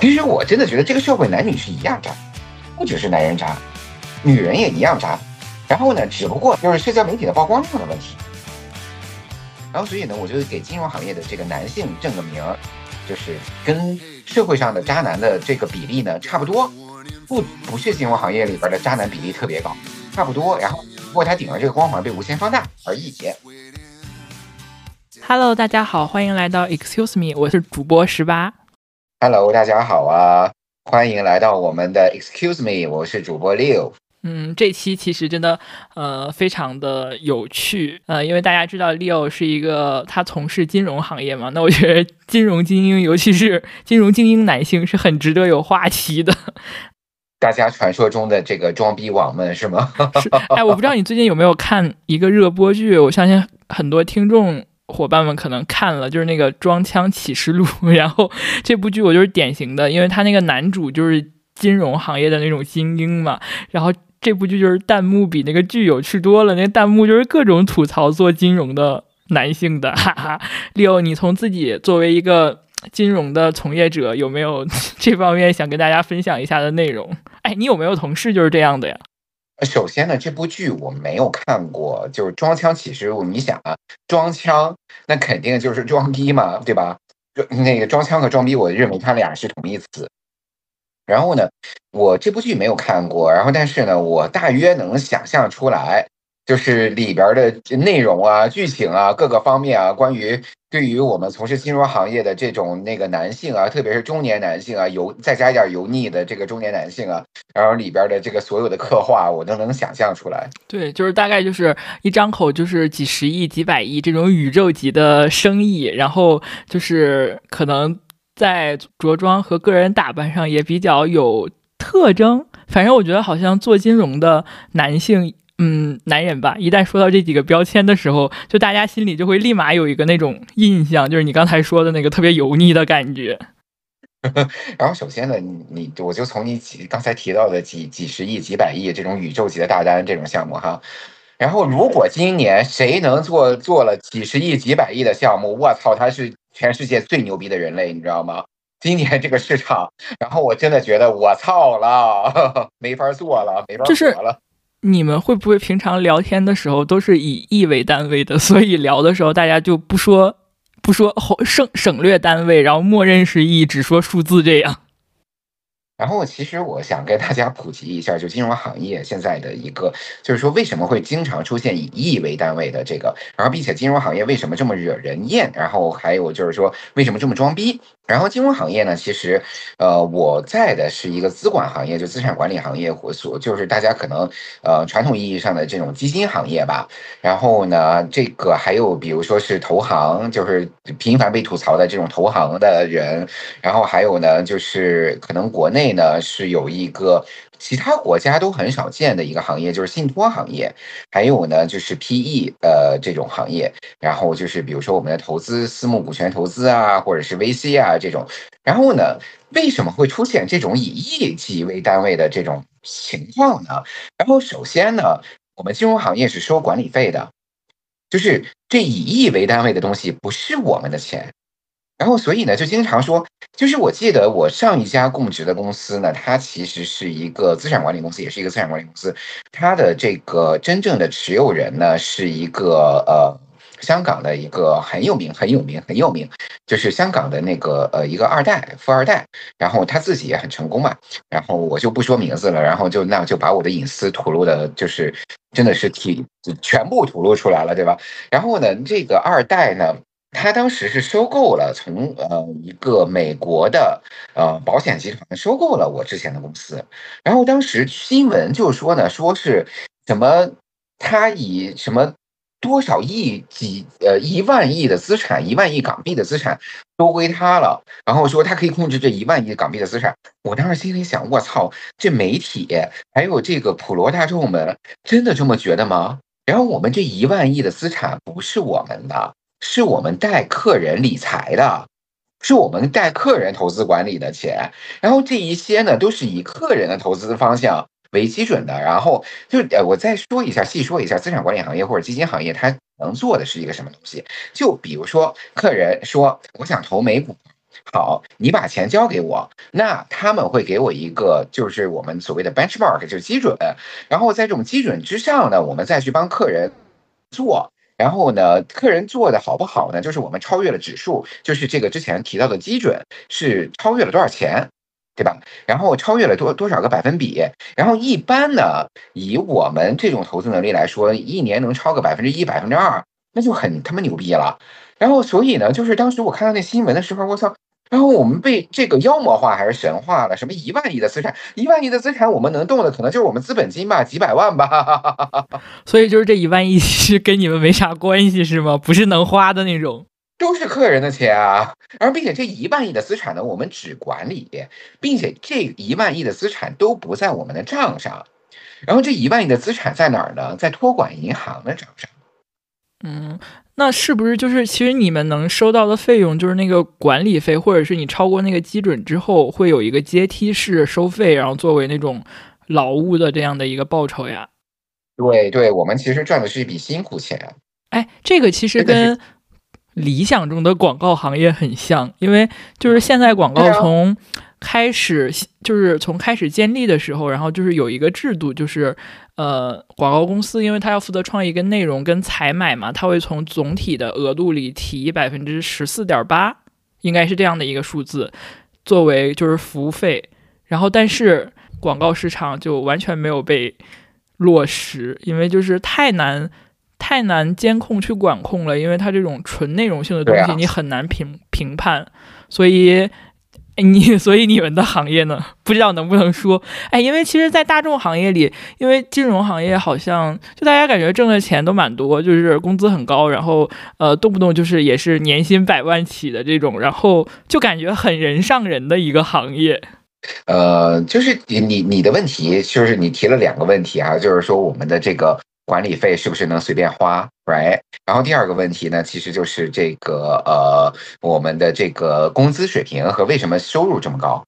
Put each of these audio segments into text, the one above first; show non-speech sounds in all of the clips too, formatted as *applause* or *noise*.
其实我真的觉得这个社会男女是一样渣，不只是男人渣，女人也一样渣。然后呢，只不过就是社交媒体的曝光量的问题。然后所以呢，我就给金融行业的这个男性正个名儿，就是跟社会上的渣男的这个比例呢差不多，不不是金融行业里边的渣男比例特别高，差不多。然后只不过他顶上这个光环被无限放大而已。Hello，大家好，欢迎来到 Excuse Me，我是主播十八。Hello，大家好啊，欢迎来到我们的 Excuse Me，我是主播六。嗯，这期其实真的呃非常的有趣，呃，因为大家知道 Leo 是一个他从事金融行业嘛，那我觉得金融精英，尤其是 *laughs* 金融精英男性是很值得有话题的。大家传说中的这个装逼王们是吗？是，哎，我不知道你最近有没有看一个热播剧，我相信很多听众。伙伴们可能看了，就是那个《装腔启示录》，然后这部剧我就是典型的，因为他那个男主就是金融行业的那种精英嘛，然后这部剧就是弹幕比那个剧有趣多了，那弹幕就是各种吐槽做金融的男性的，*laughs* 哈哈。六，你从自己作为一个金融的从业者，有没有 *laughs* 这方面想跟大家分享一下的内容？哎，你有没有同事就是这样的呀？首先呢，这部剧我没有看过，就是《装腔启示录》。你想啊，装腔那肯定就是装逼嘛，对吧？那个装腔和装逼，我认为它俩是同义词。然后呢，我这部剧没有看过，然后但是呢，我大约能想象出来，就是里边的内容啊、剧情啊、各个方面啊，关于对于我们从事金融行业的这种那个男性啊，特别是中年男性啊，油再加一点油腻的这个中年男性啊，然后里边的这个所有的刻画，我都能想象出来。对，就是大概就是一张口就是几十亿、几百亿这种宇宙级的生意，然后就是可能。在着装和个人打扮上也比较有特征，反正我觉得好像做金融的男性，嗯，男人吧，一旦说到这几个标签的时候，就大家心里就会立马有一个那种印象，就是你刚才说的那个特别油腻的感觉。*laughs* 然后首先呢，你你我就从你几刚才提到的几几十亿、几百亿这种宇宙级的大单这种项目哈，然后如果今年谁能做做了几十亿、几百亿的项目，我操，他是。全世界最牛逼的人类，你知道吗？今年这个市场，然后我真的觉得我操了，*laughs* 没法做了，没法做了。你们会不会平常聊天的时候都是以亿为单位的？所以聊的时候大家就不说不说省省略单位，然后默认是亿，只说数字这样。然后，其实我想跟大家普及一下，就金融行业现在的一个，就是说为什么会经常出现以亿为单位的这个，然后并且金融行业为什么这么惹人厌，然后还有就是说为什么这么装逼。然后金融行业呢，其实，呃，我在的是一个资管行业，就资产管理行业，我所就是大家可能呃传统意义上的这种基金行业吧。然后呢，这个还有比如说是投行，就是频繁被吐槽的这种投行的人。然后还有呢，就是可能国内呢是有一个其他国家都很少见的一个行业，就是信托行业。还有呢，就是 PE 呃这种行业。然后就是比如说我们的投资私募股权投资啊，或者是 VC 啊。这种，然后呢，为什么会出现这种以亿计为单位的这种情况呢？然后首先呢，我们金融行业是收管理费的，就是这以亿为单位的东西不是我们的钱，然后所以呢，就经常说，就是我记得我上一家供职的公司呢，它其实是一个资产管理公司，也是一个资产管理公司，它的这个真正的持有人呢是一个呃。香港的一个很有名、很有名、很有名，就是香港的那个呃一个二代、富二代，然后他自己也很成功嘛，然后我就不说名字了，然后就那就把我的隐私吐露的，就是真的是体全部吐露出来了，对吧？然后呢，这个二代呢，他当时是收购了从呃一个美国的呃保险集团收购了我之前的公司，然后当时新闻就说呢，说是什么他以什么。多少亿几呃一万亿的资产，一万亿港币的资产都归他了。然后说他可以控制这一万亿港币的资产。我当时心里想，我操，这媒体还有这个普罗大众们真的这么觉得吗？然后我们这一万亿的资产不是我们的，是我们带客人理财的，是我们带客人投资管理的钱。然后这一些呢，都是以客人的投资方向。为基准的，然后就呃，我再说一下，细说一下资产管理行业或者基金行业，它能做的是一个什么东西？就比如说，客人说我想投美股，好，你把钱交给我，那他们会给我一个就是我们所谓的 benchmark，就是基准，然后在这种基准之上呢，我们再去帮客人做。然后呢，客人做的好不好呢？就是我们超越了指数，就是这个之前提到的基准是超越了多少钱，对吧？然后超越了多多少个百分比？然后一般呢，以我们这种投资能力来说，一年能超个百分之一、百分之二，那就很他妈牛逼了。然后所以呢，就是当时我看到那新闻的时候，我操！然后我们被这个妖魔化还是神化了？什么一万亿的资产，一万亿的资产，我们能动的可能就是我们资本金吧，几百万吧。*laughs* 所以就是这一万亿是跟你们没啥关系是吗？不是能花的那种，都是客人的钱啊。而并且这一万亿的资产呢，我们只管理，并且这一万亿的资产都不在我们的账上。然后这一万亿的资产在哪儿呢？在托管银行的账上。嗯。那是不是就是其实你们能收到的费用就是那个管理费，或者是你超过那个基准之后会有一个阶梯式收费，然后作为那种劳务的这样的一个报酬呀？对对，我们其实赚的是一笔辛苦钱。哎，这个其实跟理想中的广告行业很像，因为就是现在广告从。开始就是从开始建立的时候，然后就是有一个制度，就是呃，广告公司因为它要负责创意跟内容跟采买嘛，它会从总体的额度里提百分之十四点八，应该是这样的一个数字，作为就是服务费。然后但是广告市场就完全没有被落实，因为就是太难太难监控去管控了，因为它这种纯内容性的东西你很难评评判，所以。*laughs* 你 *laughs* 所以你们的行业呢？不知道能不能说？哎，因为其实，在大众行业里，因为金融行业好像就大家感觉挣的钱都蛮多，就是工资很高，然后呃，动不动就是也是年薪百万起的这种，然后就感觉很人上人的一个行业。呃，就是你你你的问题，就是你提了两个问题啊，就是说我们的这个。管理费是不是能随便花，right？然后第二个问题呢，其实就是这个呃，我们的这个工资水平和为什么收入这么高。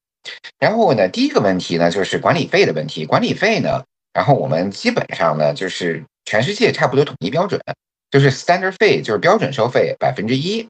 然后呢，第一个问题呢，就是管理费的问题。管理费呢，然后我们基本上呢，就是全世界差不多统一标准，就是 standard 费，就是标准收费百分之一。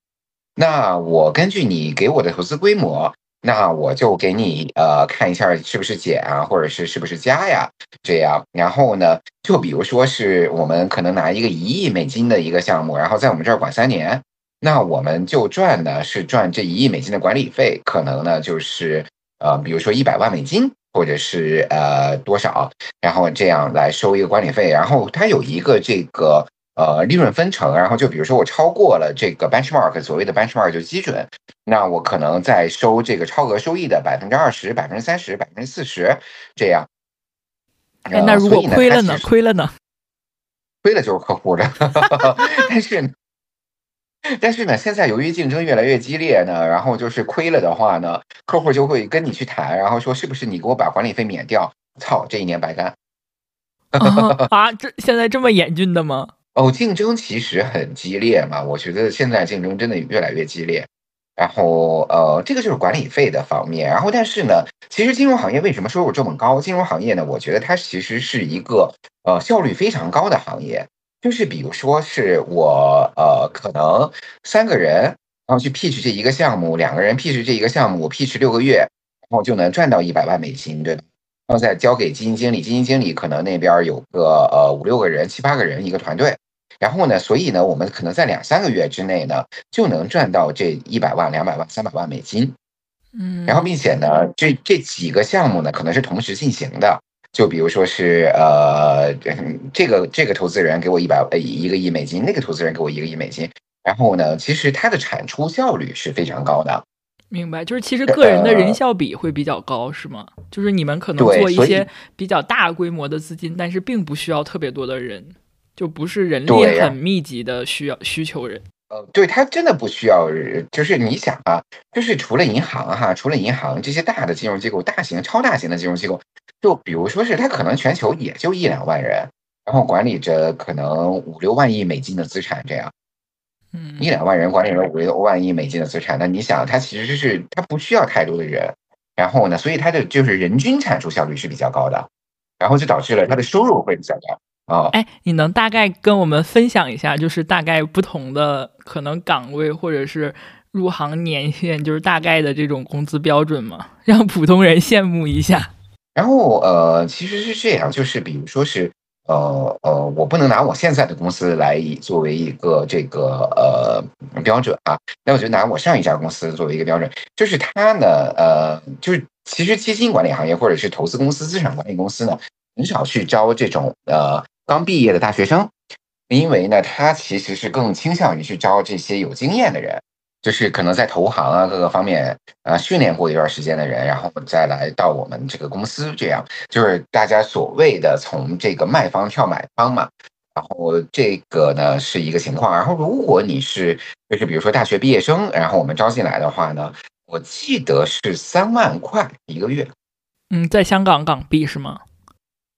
那我根据你给我的投资规模。那我就给你呃看一下是不是减啊，或者是是不是加呀？这样，然后呢，就比如说是我们可能拿一个一亿美金的一个项目，然后在我们这儿管三年，那我们就赚的是赚这一亿美金的管理费，可能呢就是呃，比如说一百万美金，或者是呃多少，然后这样来收一个管理费，然后它有一个这个。呃，利润分成，然后就比如说我超过了这个 benchmark，所谓的 benchmark 就基准，那我可能在收这个超额收益的百分之二十、百分之三十、百分之四十这样。哎，那如果亏了呢？亏了呢？亏了就是客户的。*laughs* 但是，但是呢，现在由于竞争越来越激烈呢，然后就是亏了的话呢，客户就会跟你去谈，然后说是不是你给我把管理费免掉？操，这一年白干。啊，*laughs* 这现在这么严峻的吗？哦，竞争其实很激烈嘛，我觉得现在竞争真的越来越激烈。然后，呃，这个就是管理费的方面。然后，但是呢，其实金融行业为什么收入这么高？金融行业呢，我觉得它其实是一个呃效率非常高的行业。就是比如说是我呃可能三个人，然后去 pitch 这一个项目，两个人 pitch 这一个项目，我 pitch 六个月，然后就能赚到一百万美金，对吧？然后再交给基金经理，基金经理可能那边有个呃五六个人、七八个人一个团队。然后呢？所以呢，我们可能在两三个月之内呢，就能赚到这一百万、两百万、三百万美金。嗯，然后并且呢，这这几个项目呢，可能是同时进行的。就比如说是呃，这个这个投资人给我一百呃一个亿美金，那个投资人给我一个亿美金。然后呢，其实它的产出效率是非常高的。明白，就是其实个人的人效比会比较高，是吗？就是你们可能做一些比较大规模的资金，但是并不需要特别多的人。就不是人力很密集的需要需求人，呃，对他真的不需要，就是你想啊，就是除了银行哈，除了银行这些大的金融机构、大型、超大型的金融机构，就比如说是他可能全球也就一两万人，然后管理着可能五六万亿美金的资产，这样，嗯，一两万人管理着五六万亿美金的资产，那你想，他其实就是他不需要太多的人，然后呢，所以他的就是人均产出效率是比较高的，然后就导致了他的收入会比较高。哦，哎，你能大概跟我们分享一下，就是大概不同的可能岗位或者是入行年限，就是大概的这种工资标准吗？让普通人羡慕一下。然后呃，其实是这样，就是比如说是呃呃，我不能拿我现在的公司来作为一个这个呃标准啊，那我就拿我上一家公司作为一个标准，就是它呢呃，就是其实基金管理行业或者是投资公司、资产管理公司呢，很少去招这种呃刚毕业的大学生，因为呢，他其实是更倾向于去招这些有经验的人。就是可能在投行啊各个方面啊训练过一段时间的人，然后再来到我们这个公司，这样就是大家所谓的从这个卖方跳买方嘛。然后这个呢是一个情况。然后如果你是就是比如说大学毕业生，然后我们招进来的话呢，我记得是三万块一个月。嗯，在香港港币是吗？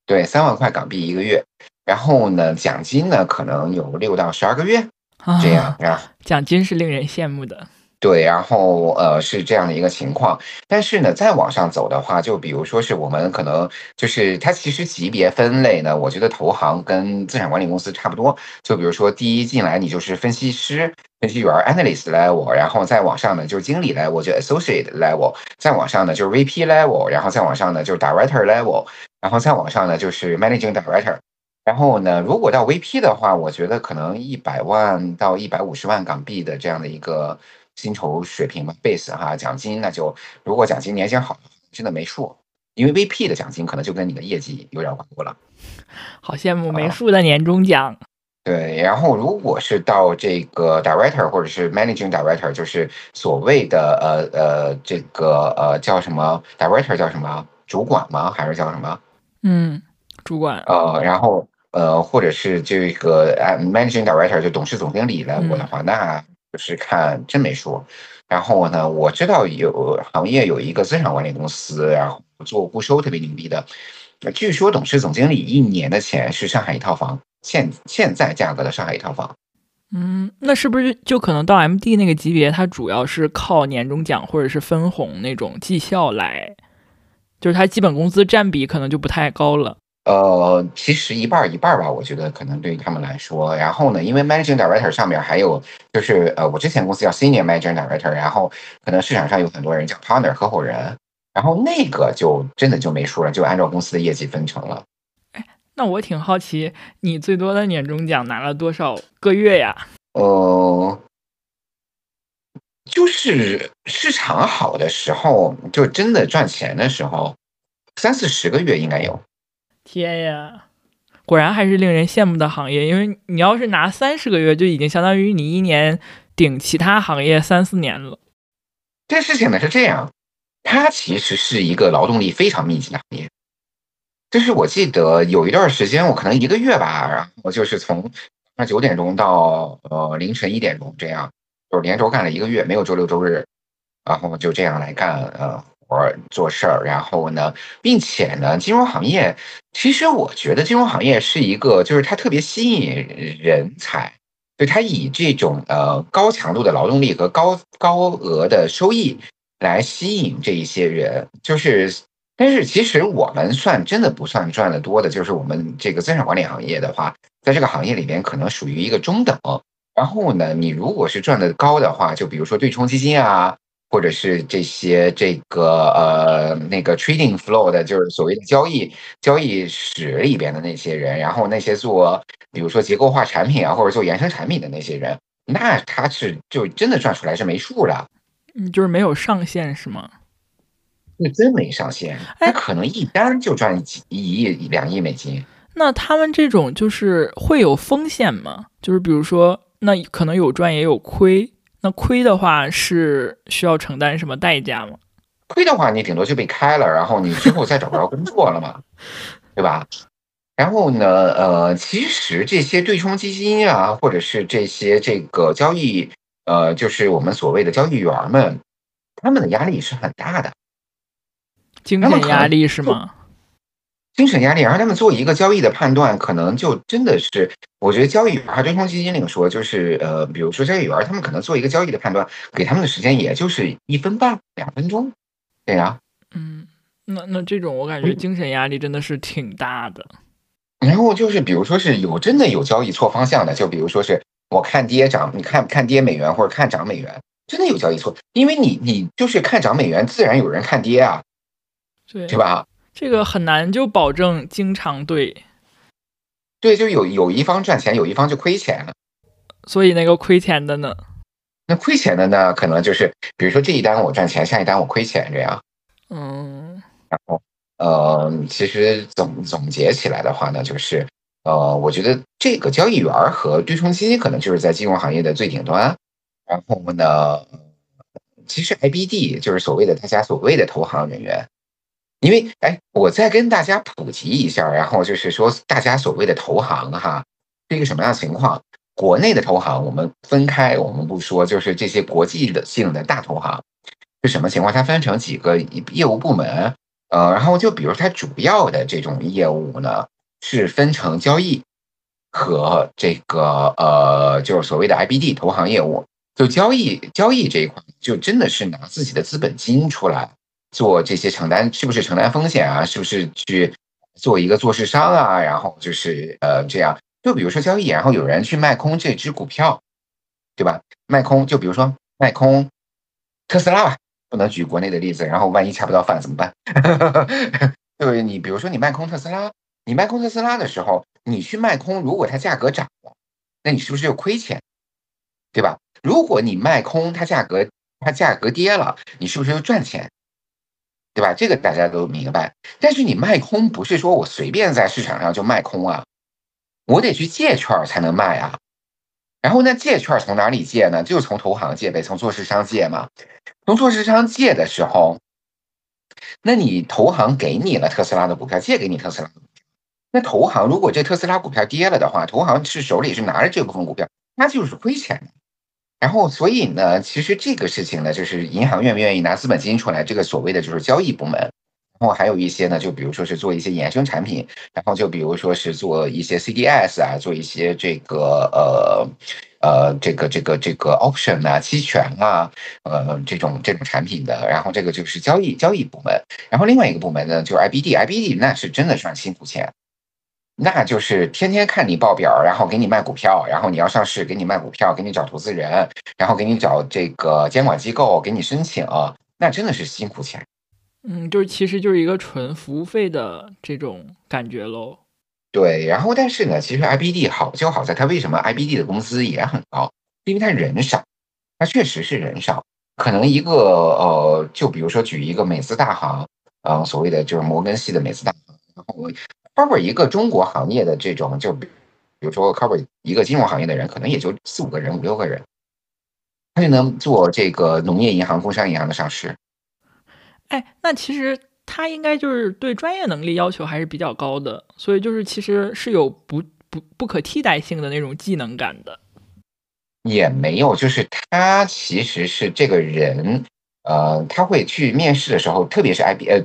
对，三万块港币一个月。然后呢，奖金呢可能有六到十二个月。这样啊，奖金是令人羡慕的。对，然后呃是这样的一个情况，但是呢，再往上走的话，就比如说是我们可能就是它其实级别分类呢，我觉得投行跟资产管理公司差不多。就比如说第一进来你就是分析师、分析员 （analyst level），然后再往上呢就是经理 level，就 associate level，再往上呢就是 VP level，然后再往上呢就是 director level，然后再往上呢就是 managing director。然后呢，如果到 VP 的话，我觉得可能一百万到一百五十万港币的这样的一个薪酬水平吧，base 哈，奖金那就如果奖金年薪好，真的没数，因为 VP 的奖金可能就跟你的业绩有点挂钩了。好羡慕没数的年终奖。对，然后如果是到这个 director 或者是 managing director，就是所谓的呃呃这个呃叫什么 director 叫什么主管吗？还是叫什么？嗯，主管。呃，然后。呃，或者是这个 managing director 就董事总经理来我的话，那就是看真没说。然后呢，我知道有行业有一个资产管理公司，然后做固收特别牛逼的。据说董事总经理一年的钱是上海一套房，现现在价格的上海一套房。嗯，那是不是就可能到 MD 那个级别，它主要是靠年终奖或者是分红那种绩效来，就是它基本工资占比可能就不太高了。呃，其实一半儿一半儿吧，我觉得可能对于他们来说。然后呢，因为 managing director 上面还有就是呃，我之前公司叫 senior managing director，然后可能市场上有很多人叫 partner 合伙人，然后那个就真的就没数了，就按照公司的业绩分成了。哎，那我挺好奇，你最多的年终奖拿了多少个月呀？呃，就是市场好的时候，就真的赚钱的时候，三四十个月应该有。天呀，果然还是令人羡慕的行业。因为你要是拿三十个月，就已经相当于你一年顶其他行业三四年了。这事情呢是这样，它其实是一个劳动力非常密集的行业。就是我记得有一段时间，我可能一个月吧，然后就是从那九点钟到呃凌晨一点钟这样，就是连轴干了一个月，没有周六周日，然后就这样来干呃。活做事儿，然后呢，并且呢，金融行业其实我觉得金融行业是一个，就是它特别吸引人才，就它以这种呃高强度的劳动力和高高额的收益来吸引这一些人。就是，但是其实我们算真的不算赚的多的，就是我们这个资产管理行业的话，在这个行业里边可能属于一个中等。然后呢，你如果是赚的高的话，就比如说对冲基金啊。或者是这些这个呃那个 trading flow 的，就是所谓的交易交易室里边的那些人，然后那些做比如说结构化产品啊，或者做衍生产品的那些人，那他是就真的赚出来是没数的，嗯，就是没有上限是吗？那真没上限，他可能一单就赚几一亿两亿美金。那他们这种就是会有风险吗？就是比如说，那可能有赚也有亏。那亏的话是需要承担什么代价吗？亏的话，你顶多就被开了，然后你之后再找不着工作了嘛，*laughs* 对吧？然后呢，呃，其实这些对冲基金啊，或者是这些这个交易，呃，就是我们所谓的交易员们，他们的压力是很大的，精神压力是吗？精神压力，然后他们做一个交易的判断，可能就真的是，我觉得交易员对冲基金那个说，就是呃，比如说交易员，他们可能做一个交易的判断，给他们的时间也就是一分半、两分钟，对呀。嗯，那那这种我感觉精神压力真的是挺大的。然后就是比如说是有真的有交易错方向的，就比如说是我看跌涨，你看看跌美元或者看涨美元，真的有交易错，因为你你就是看涨美元，自然有人看跌啊，对对吧？这个很难就保证经常对，对，就有有一方赚钱，有一方就亏钱了。所以那个亏钱的呢？那亏钱的呢，可能就是比如说这一单我赚钱，下一单我亏钱这样。嗯，然后呃，其实总总结起来的话呢，就是呃，我觉得这个交易员和对冲基金可能就是在金融行业的最顶端。然后呢，其实 IBD 就是所谓的大家所谓的投行人员。因为哎，我再跟大家普及一下，然后就是说大家所谓的投行哈，是一个什么样的情况？国内的投行我们分开，我们不说，就是这些国际的性的大投行是什么情况？它分成几个业务部门，呃，然后就比如它主要的这种业务呢，是分成交易和这个呃，就是所谓的 IBD 投行业务。就交易交易这一块，就真的是拿自己的资本金出来做这些承担，是不是承担风险啊？是不是去做一个做市商啊？然后就是呃这样。就比如说交易，然后有人去卖空这只股票，对吧？卖空，就比如说卖空特斯拉吧，不能举国内的例子，然后万一恰不到饭怎么办？*laughs* 对，你比如说你卖空特斯拉，你卖空特斯拉的时候，你去卖空，如果它价格涨了，那你是不是就亏钱？对吧？如果你卖空，它价格它价格跌了，你是不是就赚钱？对吧？这个大家都明白。但是你卖空不是说我随便在市场上就卖空啊。我得去借券才能卖啊，然后那借券从哪里借呢？就是从投行借呗，从做市商借嘛。从做市商借的时候，那你投行给你了特斯拉的股票，借给你特斯拉的股票。那投行如果这特斯拉股票跌了的话，投行是手里是拿着这部分股票，那就是亏钱的。然后所以呢，其实这个事情呢，就是银行愿不愿意拿资本金出来，这个所谓的就是交易部门。然后还有一些呢，就比如说是做一些衍生产品，然后就比如说是做一些 CDS 啊，做一些这个呃呃这个这个这个 option 啊、期权啊，呃这种这种产品的。然后这个就是交易交易部门。然后另外一个部门呢，就是 IBD，IBD 那是真的赚辛苦钱，那就是天天看你报表，然后给你卖股票，然后你要上市，给你卖股票，给你找投资人，然后给你找这个监管机构给你申请，那真的是辛苦钱。嗯，就是其实就是一个纯服务费的这种感觉喽。对，然后但是呢，其实 IBD 好就好在它为什么 IBD 的工资也很高，因为它人少，它确实是人少。可能一个呃，就比如说举一个美资大行，呃，所谓的就是摩根系的美资大行，然后 cover 一个中国行业的这种，就比如说 cover 一个金融行业的人，可能也就四五个人、五六个人，他就能做这个农业银行、工商银行的上市。哎，那其实他应该就是对专业能力要求还是比较高的，所以就是其实是有不不不可替代性的那种技能感的。也没有，就是他其实是这个人，呃，他会去面试的时候，特别是 IB 呃，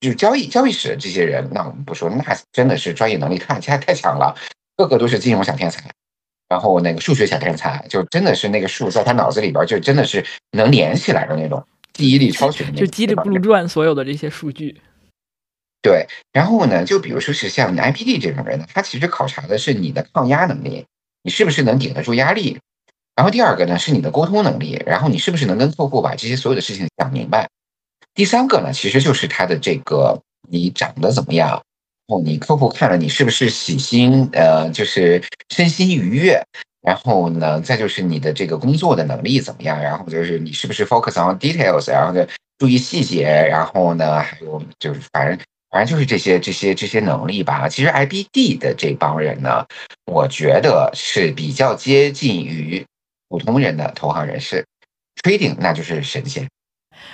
就是交易交易室这些人，那我们不说，那真的是专业能力太太太强了，个个都是金融小天才，然后那个数学小天才，就真的是那个数在他脑子里边就真的是能连起来的那种。记忆力超群，就叽里不噜转所有的这些数据。对，然后呢，就比如说是像 IPD 这种人呢，他其实考察的是你的抗压能力，你是不是能顶得住压力。然后第二个呢，是你的沟通能力，然后你是不是能跟客户把这些所有的事情讲明白。第三个呢，其实就是他的这个你长得怎么样，然后你客户看了你是不是喜心，呃，就是身心愉悦。然后呢，再就是你的这个工作的能力怎么样？然后就是你是不是 focus on details？然后呢，注意细节。然后呢，还有就是反正反正就是这些这些这些能力吧。其实 IBD 的这帮人呢，我觉得是比较接近于普通人的投行人士，trading 那就是神仙。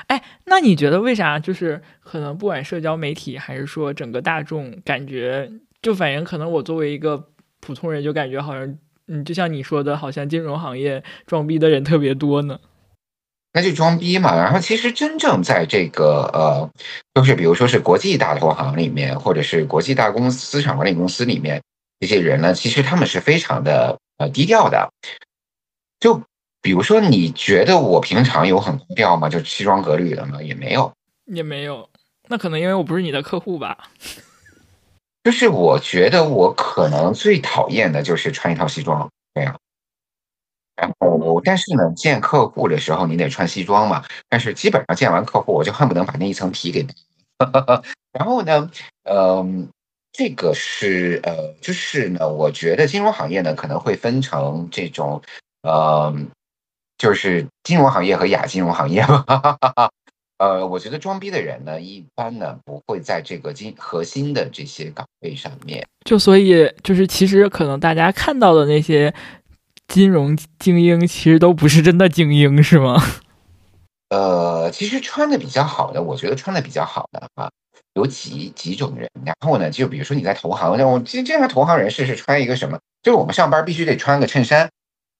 哎，那你觉得为啥？就是可能不管社交媒体还是说整个大众，感觉就反正可能我作为一个普通人，就感觉好像。嗯，就像你说的，好像金融行业装逼的人特别多呢。那就装逼嘛。然后其实真正在这个呃，就是比如说是国际大投行里面，或者是国际大公司资产管理公司里面，这些人呢，其实他们是非常的呃低调的。就比如说，你觉得我平常有很低调吗？就西装革履的吗？也没有，也没有。那可能因为我不是你的客户吧。*laughs* 就是我觉得我可能最讨厌的就是穿一套西装，这样。然后，但是呢，见客户的时候你得穿西装嘛。但是基本上见完客户，我就恨不能把那一层皮给。*laughs* 然后呢，嗯，这个是呃，就是呢，我觉得金融行业呢可能会分成这种，呃，就是金融行业和亚金融行业嘛。*laughs* 呃，我觉得装逼的人呢，一般呢不会在这个金核心的这些岗位上面。就所以就是其实可能大家看到的那些。金融精英其实都不是真的精英，是吗？*laughs* 呃，其实穿的比较好的，我觉得穿的比较好的啊，有几几种人。然后呢，就比如说你在投行，那我经经常投行人士是穿一个什么？就是我们上班必须得穿个衬衫，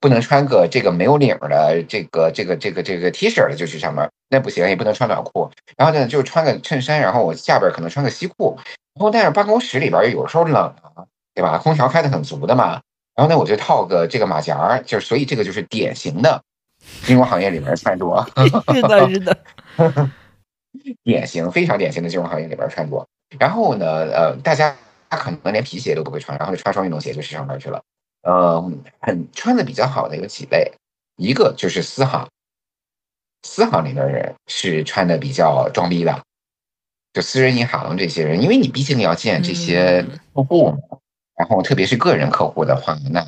不能穿个这个没有领的这个这个这个这个 T 恤的就去上班，那不行，也不能穿短裤。然后呢，就穿个衬衫，然后我下边可能穿个西裤。然后但是办公室里边有时候冷啊，对吧？空调开的很足的嘛。然后呢，我就套个这个马甲儿，就是所以这个就是典型的金融行业里面穿着，*laughs* 是的，是的，典型非常典型的金融行业里边穿着。然后呢，呃，大家可能连皮鞋都不会穿，然后就穿双运动鞋就去上班去了。嗯，很穿的比较好的有几类，一个就是私行，私行里的人是穿的比较装逼的，就私人银行这些人，因为你毕竟要见这些客户嘛。然后，特别是个人客户的话，那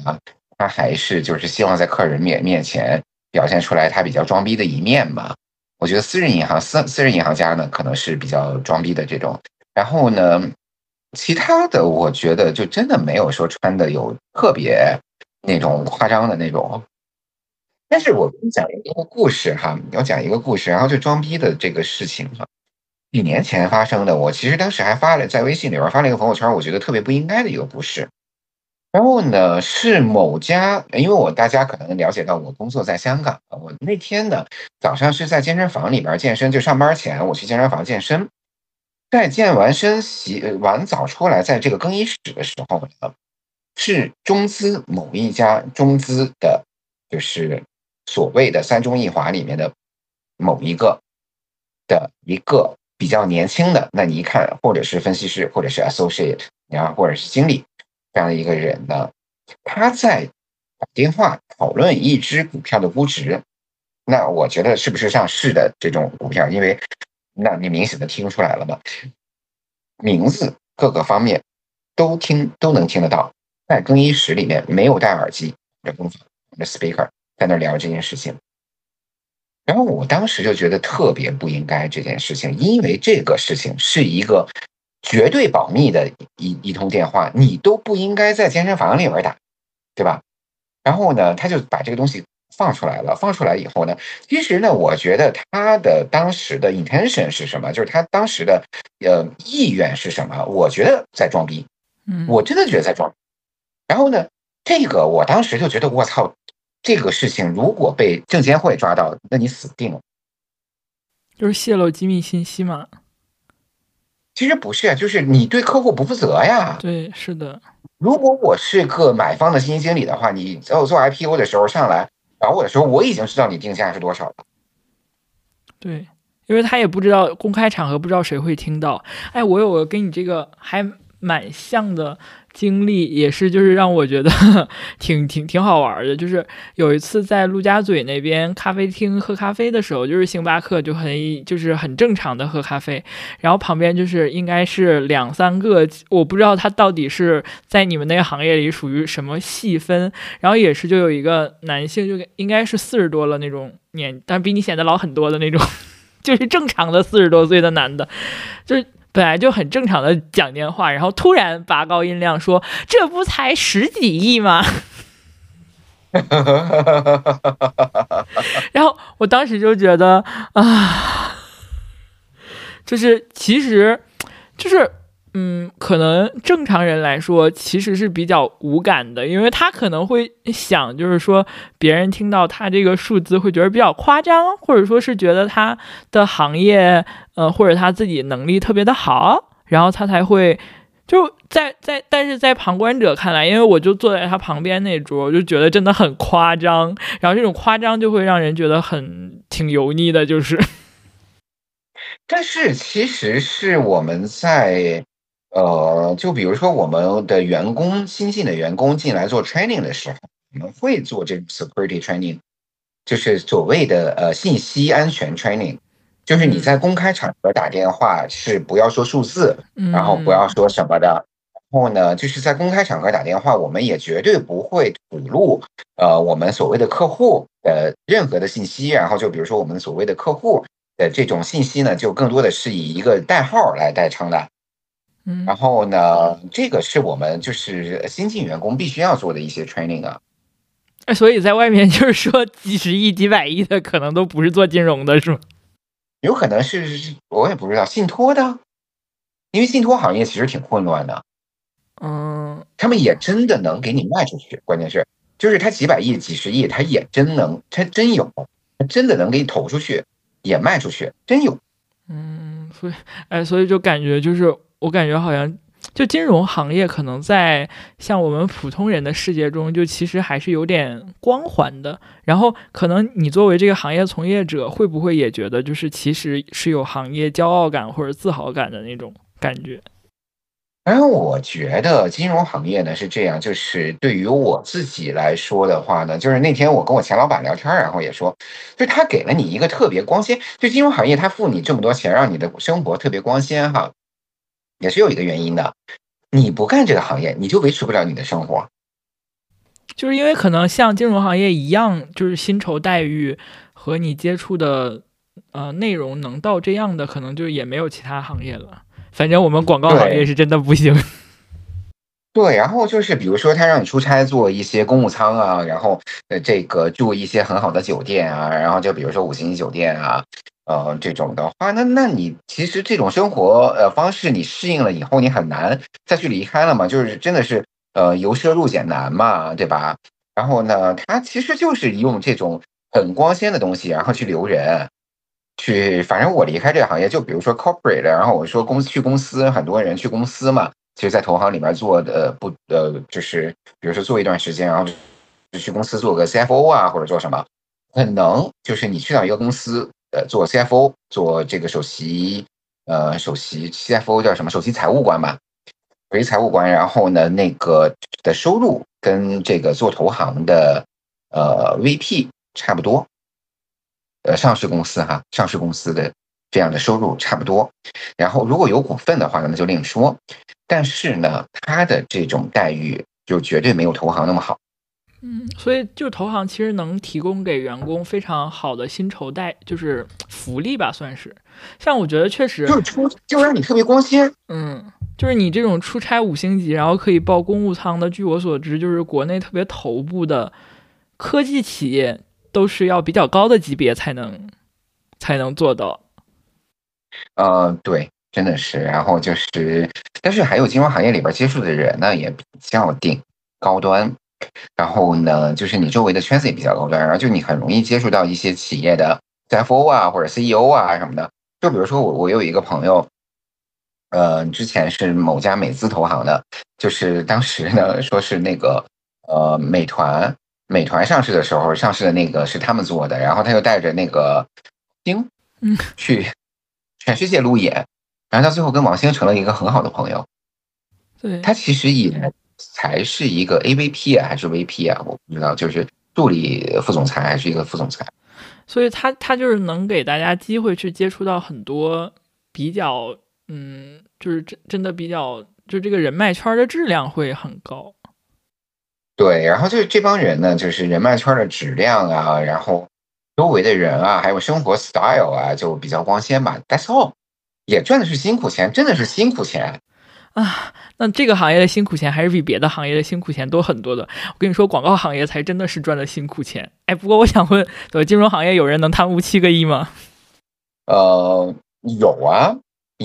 他还是就是希望在客人面面前表现出来他比较装逼的一面嘛。我觉得私人银行、私私人银行家呢，可能是比较装逼的这种。然后呢，其他的我觉得就真的没有说穿的有特别那种夸张的那种。但是我跟你讲一个故事哈，要讲一个故事，然后就装逼的这个事情哈。几年前发生的，我其实当时还发了在微信里边发了一个朋友圈，我觉得特别不应该的一个故事。然后呢，是某家，因为我大家可能了解到我工作在香港，我那天呢早上是在健身房里边健身，就上班前我去健身房健身，在健完身洗完澡出来，在这个更衣室的时候呢，是中资某一家中资的，就是所谓的三中一华里面的某一个的一个。比较年轻的，那你一看，或者是分析师，或者是 associate，然后或者是经理这样的一个人呢，他在打电话讨论一只股票的估值，那我觉得是不是上市的这种股票？因为那你明显的听出来了嘛，名字各个方面都听都能听得到，在更衣室里面没有戴耳机的工作的 speaker 在那聊这件事情。然后我当时就觉得特别不应该这件事情，因为这个事情是一个绝对保密的一一通电话，你都不应该在健身房里边打，对吧？然后呢，他就把这个东西放出来了。放出来以后呢，其实呢，我觉得他的当时的 intention 是什么？就是他当时的呃意愿是什么？我觉得在装逼，嗯，我真的觉得在装。然后呢，这个我当时就觉得我操。这个事情如果被证监会抓到，那你死定了。就是泄露机密信息嘛？其实不是，就是你对客户不负责呀。对，是的。如果我是个买方的基金经理的话，你在我做 IPO 的时候上来找我的时候，我已经知道你定价是多少了。对，因为他也不知道公开场合不知道谁会听到。哎，我有个跟你这个还蛮像的。经历也是，就是让我觉得 *laughs* 挺挺挺好玩的。就是有一次在陆家嘴那边咖啡厅喝咖啡的时候，就是星巴克就很就是很正常的喝咖啡，然后旁边就是应该是两三个，我不知道他到底是在你们那个行业里属于什么细分，然后也是就有一个男性，就应该是四十多了那种年，但比你显得老很多的那种，*laughs* 就是正常的四十多岁的男的，就是。本来就很正常的讲电话，然后突然拔高音量说：“这不才十几亿吗？” *laughs* 然后我当时就觉得啊，就是其实，就是。嗯，可能正常人来说其实是比较无感的，因为他可能会想，就是说别人听到他这个数字会觉得比较夸张，或者说是觉得他的行业，呃，或者他自己能力特别的好，然后他才会就在在，但是在旁观者看来，因为我就坐在他旁边那桌，我就觉得真的很夸张，然后这种夸张就会让人觉得很挺油腻的，就是。但是其实是我们在。呃，就比如说我们的员工新进的员工进来做 training 的时候，我们会做这种 security training，就是所谓的呃信息安全 training，就是你在公开场合打电话是不要说数字，然后不要说什么的。然后呢，就是在公开场合打电话，我们也绝对不会吐露，呃，我们所谓的客户的任何的信息。然后就比如说我们所谓的客户的这种信息呢，就更多的是以一个代号来代称的。嗯，然后呢，这个是我们就是新进员工必须要做的一些 training 啊。所以在外面就是说几十亿、几百亿的，可能都不是做金融的，是吗？有可能是，我也不知道信托的，因为信托行业其实挺混乱的。嗯，他们也真的能给你卖出去，关键是就是他几百亿、几十亿，他也真能，他真有，他真的能给你投出去，也卖出去，真有。嗯，所以，哎，所以就感觉就是我感觉好像就金融行业可能在像我们普通人的世界中，就其实还是有点光环的。然后可能你作为这个行业从业者，会不会也觉得就是其实是有行业骄傲感或者自豪感的那种感觉？然后我觉得金融行业呢是这样，就是对于我自己来说的话呢，就是那天我跟我前老板聊天，然后也说，就他给了你一个特别光鲜，就金融行业他付你这么多钱，让你的生活特别光鲜哈，也是有一个原因的。你不干这个行业，你就维持不了你的生活，就是因为可能像金融行业一样，就是薪酬待遇和你接触的呃内容能到这样的，可能就也没有其他行业了。反正我们广告行业是真的不行。*laughs* 对，然后就是比如说他让你出差做一些公务舱啊，然后呃这个住一些很好的酒店啊，然后就比如说五星级酒店啊，呃这种的话，那那你其实这种生活呃方式你适应了以后，你很难再去离开了嘛，就是真的是呃由奢入俭难嘛，对吧？然后呢，他其实就是用这种很光鲜的东西，然后去留人。去，反正我离开这个行业，就比如说 corporate，然后我说公司去公司，很多人去公司嘛，其实，在投行里面做的不呃，就是比如说做一段时间，然后就去公司做个 CFO 啊，或者做什么，可能就是你去到一个公司，呃，做 CFO，做这个首席，呃，首席 CFO 叫什么？首席财务官吧，首席财务官，然后呢，那个的收入跟这个做投行的呃 VP 差不多。呃，上市公司哈，上市公司的这样的收入差不多，然后如果有股份的话，那就另说。但是呢，他的这种待遇就绝对没有投行那么好。嗯，所以就投行其实能提供给员工非常好的薪酬待，就是福利吧，算是。像我觉得确实就是出，就让你特别光鲜。嗯，就是你这种出差五星级，然后可以报公务舱的，据我所知，就是国内特别头部的科技企业。都是要比较高的级别才能才能做到。呃，对，真的是。然后就是，但是还有金融行业里边接触的人呢，也比较顶高端。然后呢，就是你周围的圈子也比较高端，然后就你很容易接触到一些企业的 CFO 啊，或者 CEO 啊什么的。就比如说我，我有一个朋友，呃，之前是某家美资投行的，就是当时呢说是那个呃美团。美团上市的时候，上市的那个是他们做的，然后他又带着那个星，嗯，去全世界路演，然后他最后跟王兴成了一个很好的朋友。对，他其实也才是一个 AVP 啊，还是 VP 啊，我不知道，就是助理副总裁还是一个副总裁。所以他他就是能给大家机会去接触到很多比较，嗯，就是真真的比较，就这个人脉圈的质量会很高。对，然后就是这帮人呢，就是人脉圈的质量啊，然后周围的人啊，还有生活 style 啊，就比较光鲜吧。That's all，也赚的是辛苦钱，真的是辛苦钱啊。那这个行业的辛苦钱还是比别的行业的辛苦钱多很多的。我跟你说，广告行业才真的是赚的辛苦钱。哎，不过我想问，对金融行业有人能贪污七个亿吗？呃，有啊。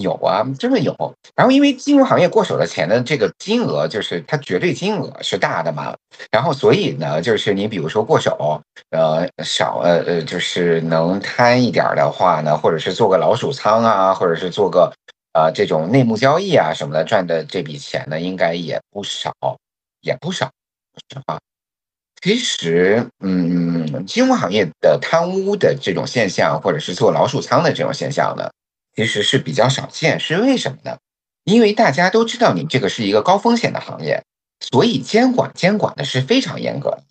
有啊，真的有。然后，因为金融行业过手的钱的这个金额，就是它绝对金额是大的嘛。然后，所以呢，就是你比如说过手，呃，少呃呃，就是能贪一点的话呢，或者是做个老鼠仓啊，或者是做个呃这种内幕交易啊什么的，赚的这笔钱呢，应该也不少，也不少。说实话，其实，嗯，金融行业的贪污的这种现象，或者是做老鼠仓的这种现象呢。其实是比较少见，是为什么呢？因为大家都知道你这个是一个高风险的行业，所以监管监管的是非常严格的。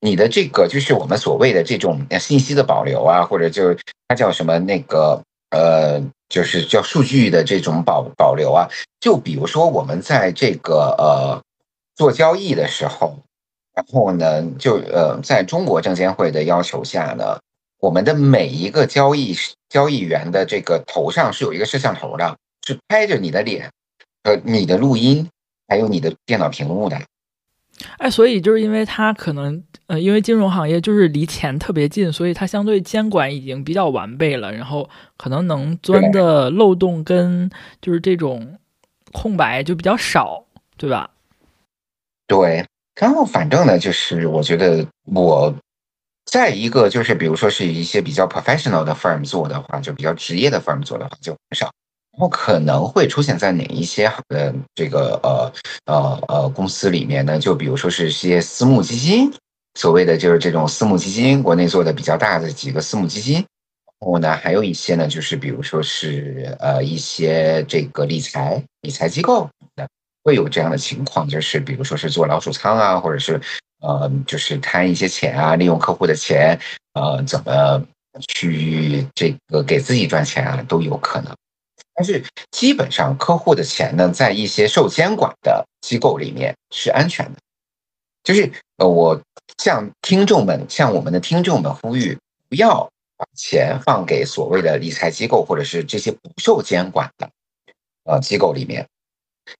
你的这个就是我们所谓的这种信息的保留啊，或者就它叫什么那个呃，就是叫数据的这种保保留啊。就比如说我们在这个呃做交易的时候，然后呢，就呃在中国证监会的要求下呢，我们的每一个交易交易员的这个头上是有一个摄像头的，是拍着你的脸，呃，你的录音，还有你的电脑屏幕的。哎，所以就是因为它可能，呃，因为金融行业就是离钱特别近，所以它相对监管已经比较完备了，然后可能能钻的漏洞跟就是这种空白就比较少，对吧？对，然后反正呢，就是我觉得我在一个就是比如说是一些比较 professional 的 firm 做的话，就比较职业的 firm 做的话就很少。然后可能会出现在哪一些呃这个呃呃呃公司里面呢？就比如说是些私募基金，所谓的就是这种私募基金，国内做的比较大的几个私募基金。然后呢，还有一些呢，就是比如说是呃一些这个理财理财机构的会有这样的情况，就是比如说是做老鼠仓啊，或者是呃就是贪一些钱啊，利用客户的钱呃怎么去这个给自己赚钱啊，都有可能。但是基本上，客户的钱呢，在一些受监管的机构里面是安全的。就是呃，我向听众们、向我们的听众们呼吁，不要把钱放给所谓的理财机构或者是这些不受监管的呃机构里面，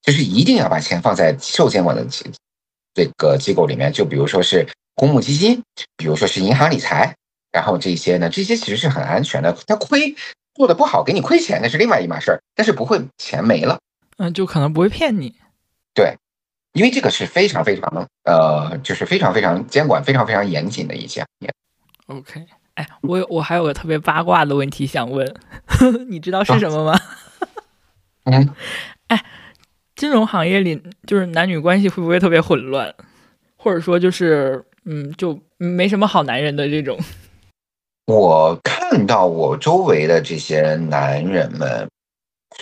就是一定要把钱放在受监管的这个机构里面。就比如说是公募基金，比如说是银行理财，然后这些呢，这些其实是很安全的，它亏。做的不好，给你亏钱那是另外一码事儿，但是不会钱没了，嗯，就可能不会骗你，对，因为这个是非常非常呃，就是非常非常监管非常非常严谨的一项。OK，哎，我我还有个特别八卦的问题想问，*laughs* 你知道是什么吗？*laughs* 嗯，*laughs* 哎，金融行业里就是男女关系会不会特别混乱，或者说就是嗯，就没什么好男人的这种？我看到我周围的这些男人们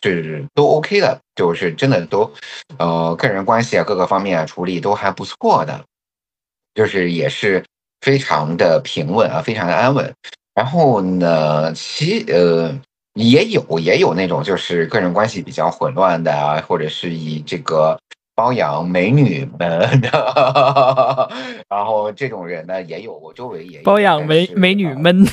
是都 OK 的，就是真的都，呃，个人关系啊，各个方面啊处理都还不错的，就是也是非常的平稳啊，非常的安稳。然后呢，其呃也有也有那种就是个人关系比较混乱的啊，或者是以这个。包养美女们的，*laughs* 然后这种人呢也有，我周围也有包养美美女们。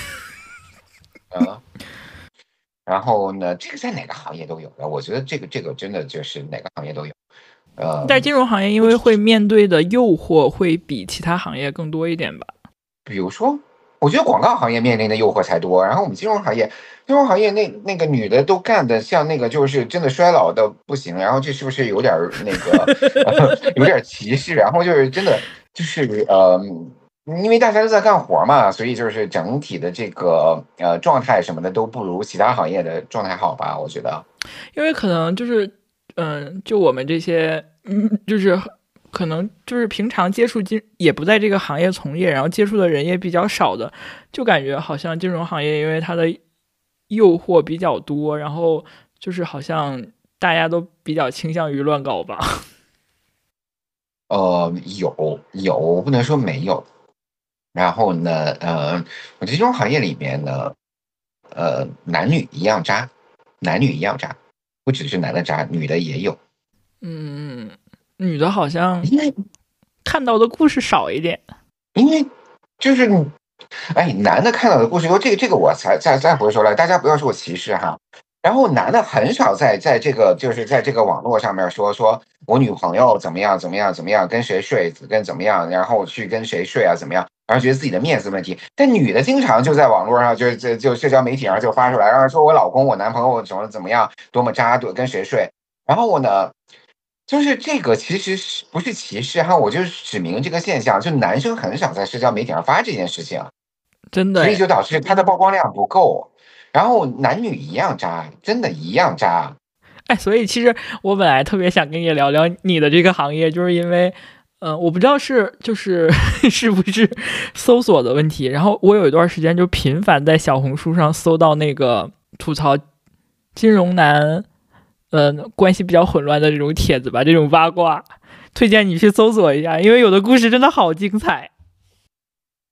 嗯，*laughs* 然后呢，这个在哪个行业都有的，我觉得这个这个真的就是哪个行业都有。呃，在金融行业因为会面对的诱惑会比其他行业更多一点吧？比如说。我觉得广告行业面临的诱惑才多，然后我们金融行业，金融行业那那个女的都干的像那个就是真的衰老的不行，然后这是不是有点那个 *laughs* 有点歧视？然后就是真的就是呃，因为大家都在干活嘛，所以就是整体的这个呃状态什么的都不如其他行业的状态好吧？我觉得，因为可能就是嗯，就我们这些嗯，就是。可能就是平常接触金也不在这个行业从业，然后接触的人也比较少的，就感觉好像金融行业因为它的诱惑比较多，然后就是好像大家都比较倾向于乱搞吧。*laughs* 呃，有有，不能说没有。然后呢，呃，我觉得金融行业里面呢，呃，男女一样渣，男女一样渣，不只是男的渣，女的也有。嗯。女的好像看到的故事少一点，因为就是你，哎，男的看到的故事多，这个这个我才再再回说了，大家不要说我歧视哈。然后男的很少在在这个就是在这个网络上面说说我女朋友怎么样怎么样怎么样跟谁睡跟怎么样，然后去跟谁睡啊怎么样，然后觉得自己的面子问题。但女的经常就在网络上就就就社交媒体上就发出来，然后说我老公我男朋友怎么怎么样多么渣多跟谁睡，然后呢？就是这个其实是不是歧视哈？我就指明这个现象，就男生很少在社交媒体上发这件事情，真的，所以就导致他的曝光量不够。然后男女一样渣，真的一样渣。哎，所以其实我本来特别想跟你聊聊你的这个行业，就是因为，嗯，我不知道是就是 *laughs* 是不是搜索的问题。然后我有一段时间就频繁在小红书上搜到那个吐槽金融男。呃关系比较混乱的这种帖子吧，这种八卦，推荐你去搜索一下，因为有的故事真的好精彩。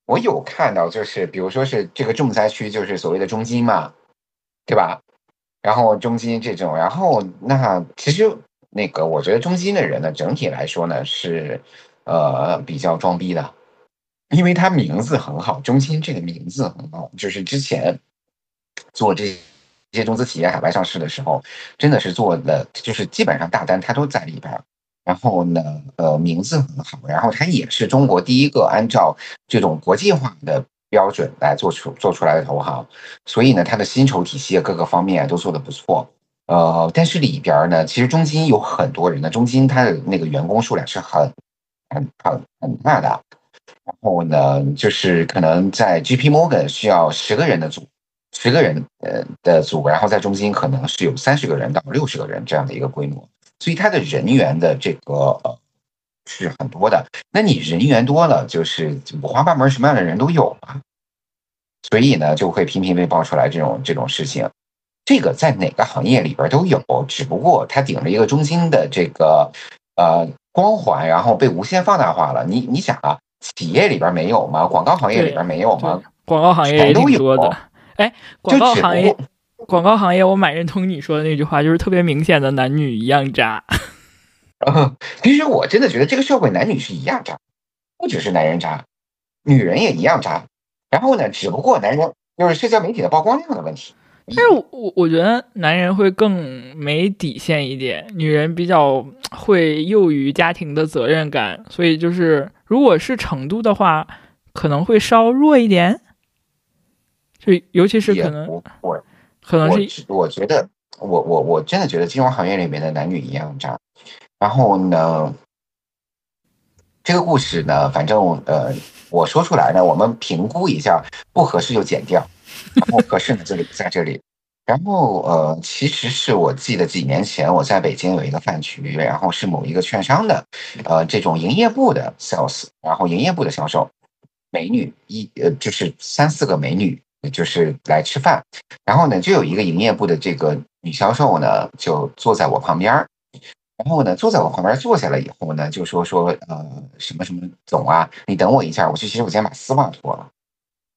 我有看到，就是比如说是这个重灾区，就是所谓的中金嘛，对吧？然后中金这种，然后那其实那个，我觉得中金的人呢，整体来说呢是呃比较装逼的，因为他名字很好，中金这个名字很好，就是之前做这这些中资企业海外上市的时候，真的是做的，就是基本上大单他都在里边。然后呢，呃，名字很好，然后它也是中国第一个按照这种国际化的标准来做出做出来的投行，所以呢，它的薪酬体系各个方面都做得不错。呃，但是里边呢，其实中金有很多人呢，中金它的那个员工数量是很很很很大的。然后呢，就是可能在 GP Morgan 需要十个人的组，十个人呃的组，然后在中金可能是有三十个人到六十个人这样的一个规模。所以他的人员的这个呃是很多的，那你人员多了，就是五花八门，什么样的人都有嘛。所以呢，就会频频被爆出来这种这种事情。这个在哪个行业里边都有，只不过它顶着一个中心的这个呃光环，然后被无限放大化了。你你想啊，企业里边没有吗？广告行业里边没有吗？广告行业也挺多的。哎，广告行业。广告行业，我蛮认同你说的那句话，就是特别明显的男女一样渣。*laughs* 其实我真的觉得这个社会男女是一样渣，不只是男人渣，女人也一样渣。然后呢，只不过男人就是社交媒体的曝光量的问题。但是我我觉得男人会更没底线一点，女人比较会囿于家庭的责任感，所以就是如果是程度的话，可能会稍弱一点。就尤其是可能我。可能是我，我觉得我我我真的觉得金融行业里面的男女一样渣。然后呢，这个故事呢，反正呃，我说出来呢，我们评估一下，不合适就剪掉，*laughs* 然后合适呢就留在这里。然后呃，其实是我记得几年前我在北京有一个饭局，然后是某一个券商的呃这种营业部的 sales，然后营业部的销售，美女一呃就是三四个美女。就是来吃饭，然后呢，就有一个营业部的这个女销售呢，就坐在我旁边儿然后呢，坐在我旁边坐下了以后呢，就说说呃什么什么总啊，你等我一下，我去洗手间把丝袜脱了。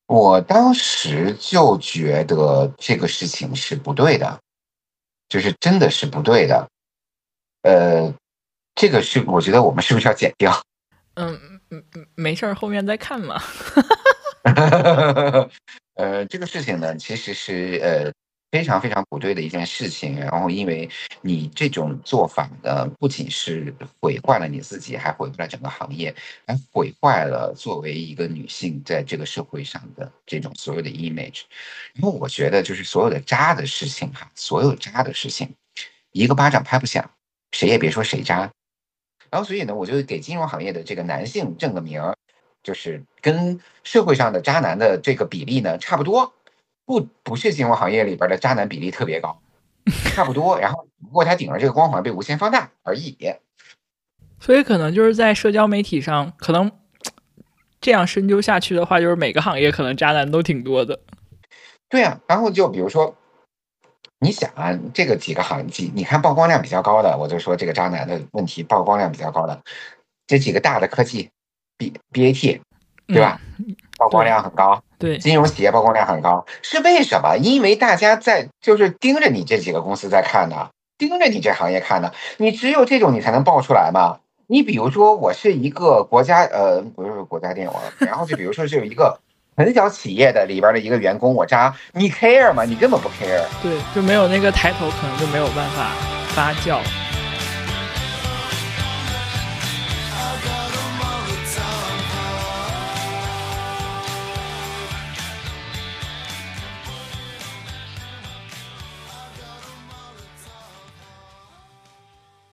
我当时就觉得这个事情是不对的，就是真的是不对的。呃，这个是我觉得我们是不是要剪掉？嗯嗯嗯，没事儿，后面再看嘛。*laughs* 呃，这个事情呢，其实是呃非常非常不对的一件事情。然后，因为你这种做法呢，不仅是毁坏了你自己，还毁坏了整个行业，还毁坏了作为一个女性在这个社会上的这种所有的 image。然后，我觉得就是所有的渣的事情哈，所有渣的事情，一个巴掌拍不响，谁也别说谁渣。然后，所以呢，我就给金融行业的这个男性正个名儿。就是跟社会上的渣男的这个比例呢差不多，不不是金融行业里边的渣男比例特别高，差不多。然后不过他顶着这个光环被无限放大而已。所以可能就是在社交媒体上，可能这样深究下去的话，就是每个行业可能渣男都挺多的。对啊，然后就比如说，你想啊，这个几个行业，你看曝光量比较高的，我就说这个渣男的问题曝光量比较高的这几个大的科技。B B A T，对吧？曝光量很高，对，金融企业曝光量很高，是为什么？因为大家在就是盯着你这几个公司在看呢，盯着你这行业看呢。你只有这种你才能爆出来嘛。你比如说，我是一个国家，呃，不是国家电网，*laughs* 然后就比如说是有一个很小企业的里边的一个员工，我扎，你 care 吗？你根本不 care。对，就没有那个抬头，可能就没有办法发酵。